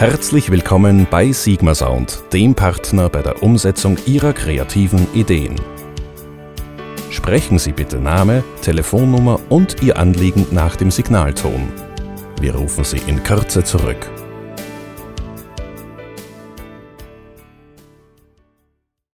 Herzlich willkommen bei Sigma Sound, dem Partner bei der Umsetzung Ihrer kreativen Ideen. Sprechen Sie bitte Name, Telefonnummer und Ihr Anliegen nach dem Signalton. Wir rufen Sie in Kürze zurück.